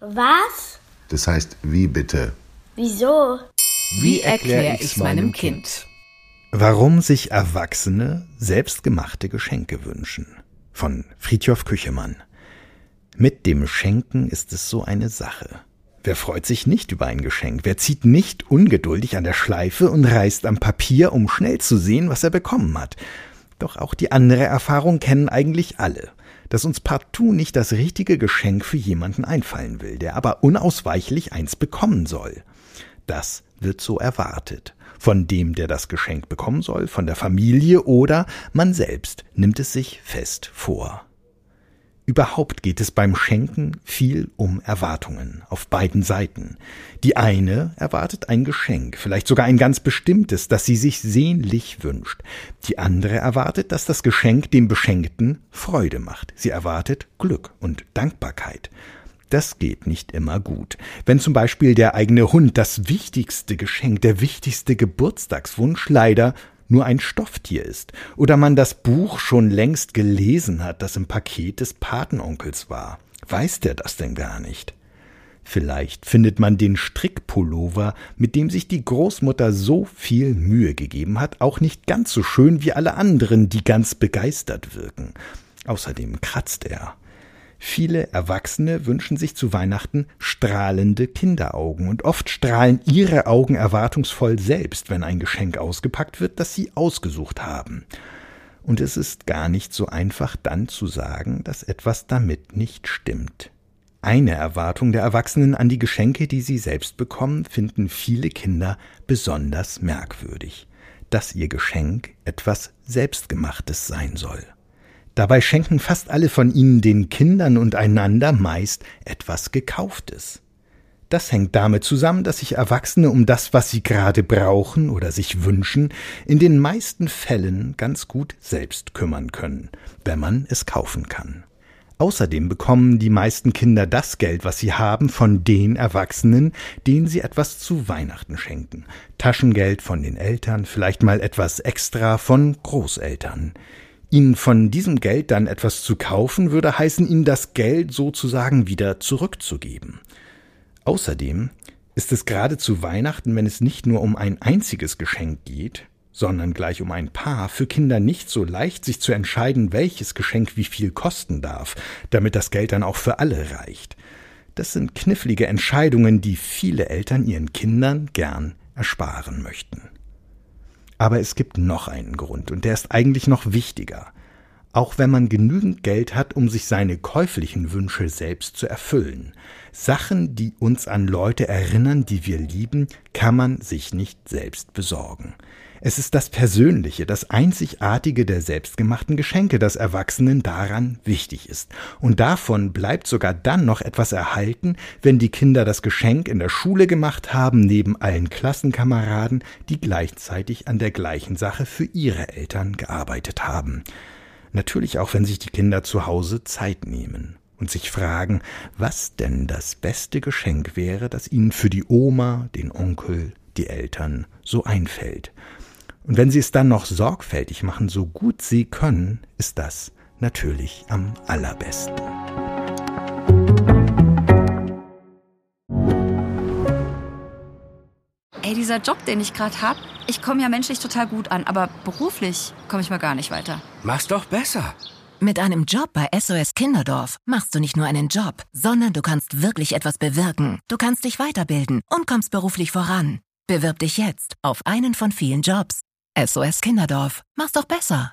Was? Das heißt, wie bitte? Wieso? Wie erkläre ich's meinem Kind? Warum sich Erwachsene selbstgemachte Geschenke wünschen. Von Friedhof Küchemann. Mit dem Schenken ist es so eine Sache. Wer freut sich nicht über ein Geschenk? Wer zieht nicht ungeduldig an der Schleife und reißt am Papier, um schnell zu sehen, was er bekommen hat? Doch auch die andere Erfahrung kennen eigentlich alle, dass uns partout nicht das richtige Geschenk für jemanden einfallen will, der aber unausweichlich eins bekommen soll. Das wird so erwartet. Von dem, der das Geschenk bekommen soll, von der Familie oder man selbst nimmt es sich fest vor. Überhaupt geht es beim Schenken viel um Erwartungen auf beiden Seiten. Die eine erwartet ein Geschenk, vielleicht sogar ein ganz bestimmtes, das sie sich sehnlich wünscht. Die andere erwartet, dass das Geschenk dem Beschenkten Freude macht. Sie erwartet Glück und Dankbarkeit. Das geht nicht immer gut. Wenn zum Beispiel der eigene Hund das wichtigste Geschenk, der wichtigste Geburtstagswunsch leider nur ein Stofftier ist oder man das Buch schon längst gelesen hat, das im Paket des Patenonkels war. Weiß der das denn gar nicht? Vielleicht findet man den Strickpullover, mit dem sich die Großmutter so viel Mühe gegeben hat, auch nicht ganz so schön wie alle anderen, die ganz begeistert wirken. Außerdem kratzt er. Viele Erwachsene wünschen sich zu Weihnachten strahlende Kinderaugen und oft strahlen ihre Augen erwartungsvoll selbst, wenn ein Geschenk ausgepackt wird, das sie ausgesucht haben. Und es ist gar nicht so einfach dann zu sagen, dass etwas damit nicht stimmt. Eine Erwartung der Erwachsenen an die Geschenke, die sie selbst bekommen, finden viele Kinder besonders merkwürdig, dass ihr Geschenk etwas Selbstgemachtes sein soll. Dabei schenken fast alle von ihnen den Kindern und einander meist etwas Gekauftes. Das hängt damit zusammen, dass sich Erwachsene um das, was sie gerade brauchen oder sich wünschen, in den meisten Fällen ganz gut selbst kümmern können, wenn man es kaufen kann. Außerdem bekommen die meisten Kinder das Geld, was sie haben, von den Erwachsenen, denen sie etwas zu Weihnachten schenken. Taschengeld von den Eltern, vielleicht mal etwas extra von Großeltern. Ihnen von diesem Geld dann etwas zu kaufen, würde heißen, Ihnen das Geld sozusagen wieder zurückzugeben. Außerdem ist es gerade zu Weihnachten, wenn es nicht nur um ein einziges Geschenk geht, sondern gleich um ein Paar, für Kinder nicht so leicht, sich zu entscheiden, welches Geschenk wie viel kosten darf, damit das Geld dann auch für alle reicht. Das sind knifflige Entscheidungen, die viele Eltern ihren Kindern gern ersparen möchten. Aber es gibt noch einen Grund, und der ist eigentlich noch wichtiger. Auch wenn man genügend Geld hat, um sich seine käuflichen Wünsche selbst zu erfüllen. Sachen, die uns an Leute erinnern, die wir lieben, kann man sich nicht selbst besorgen. Es ist das Persönliche, das Einzigartige der selbstgemachten Geschenke, das Erwachsenen daran wichtig ist. Und davon bleibt sogar dann noch etwas erhalten, wenn die Kinder das Geschenk in der Schule gemacht haben, neben allen Klassenkameraden, die gleichzeitig an der gleichen Sache für ihre Eltern gearbeitet haben. Natürlich auch, wenn sich die Kinder zu Hause Zeit nehmen und sich fragen, was denn das beste Geschenk wäre, das ihnen für die Oma, den Onkel, die Eltern so einfällt. Und wenn Sie es dann noch sorgfältig machen, so gut Sie können, ist das natürlich am allerbesten. Ey, dieser Job, den ich gerade habe, ich komme ja menschlich total gut an, aber beruflich komme ich mal gar nicht weiter. Mach's doch besser. Mit einem Job bei SOS Kinderdorf machst du nicht nur einen Job, sondern du kannst wirklich etwas bewirken. Du kannst dich weiterbilden und kommst beruflich voran. Bewirb dich jetzt auf einen von vielen Jobs. SOS Kinderdorf. Mach's doch besser.